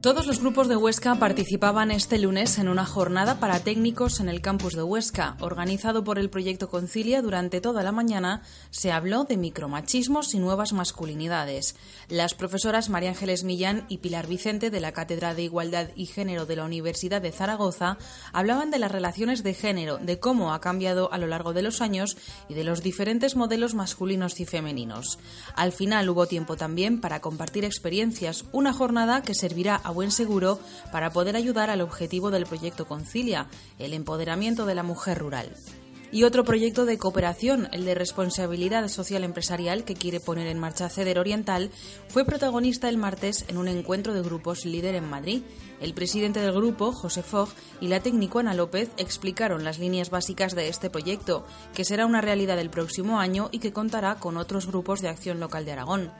Todos los grupos de Huesca participaban este lunes en una jornada para técnicos en el campus de Huesca. Organizado por el proyecto Concilia durante toda la mañana, se habló de micromachismos y nuevas masculinidades. Las profesoras María Ángeles Millán y Pilar Vicente de la Cátedra de Igualdad y Género de la Universidad de Zaragoza hablaban de las relaciones de género, de cómo ha cambiado a lo largo de los años y de los diferentes modelos masculinos y femeninos. Al final hubo tiempo también para compartir experiencias, una jornada que servirá buen seguro para poder ayudar al objetivo del proyecto Concilia, el empoderamiento de la mujer rural. Y otro proyecto de cooperación, el de responsabilidad social empresarial que quiere poner en marcha Ceder Oriental, fue protagonista el martes en un encuentro de grupos líder en Madrid. El presidente del grupo, José Fogg, y la técnico Ana López explicaron las líneas básicas de este proyecto, que será una realidad el próximo año y que contará con otros grupos de acción local de Aragón.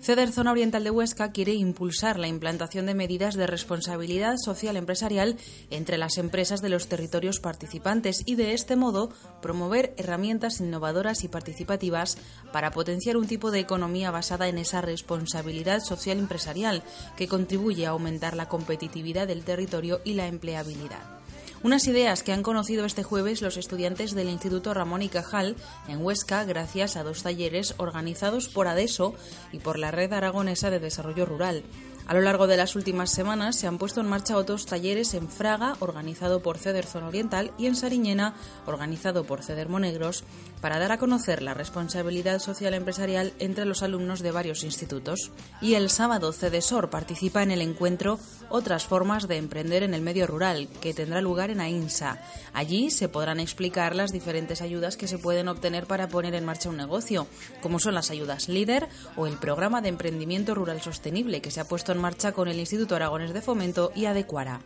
CEDER Zona Oriental de Huesca quiere impulsar la implantación de medidas de responsabilidad social empresarial entre las empresas de los territorios participantes y de este modo promover herramientas innovadoras y participativas para potenciar un tipo de economía basada en esa responsabilidad social empresarial que contribuye a aumentar la competitividad del territorio y la empleabilidad. Unas ideas que han conocido este jueves los estudiantes del Instituto Ramón y Cajal en Huesca gracias a dos talleres organizados por ADESO y por la Red Aragonesa de Desarrollo Rural. A lo largo de las últimas semanas se han puesto en marcha otros talleres en Fraga, organizado por CEDER Zona Oriental, y en Sariñena, organizado por CEDER Monegros, para dar a conocer la responsabilidad social empresarial entre los alumnos de varios institutos. Y el sábado CEDESOR participa en el encuentro Otras formas de emprender en el medio rural, que tendrá lugar en AINSA. Allí se podrán explicar las diferentes ayudas que se pueden obtener para poner en marcha un negocio, como son las ayudas LIDER o el programa de emprendimiento rural sostenible que se ha puesto en marcha con el Instituto Aragones de Fomento y Adecuara.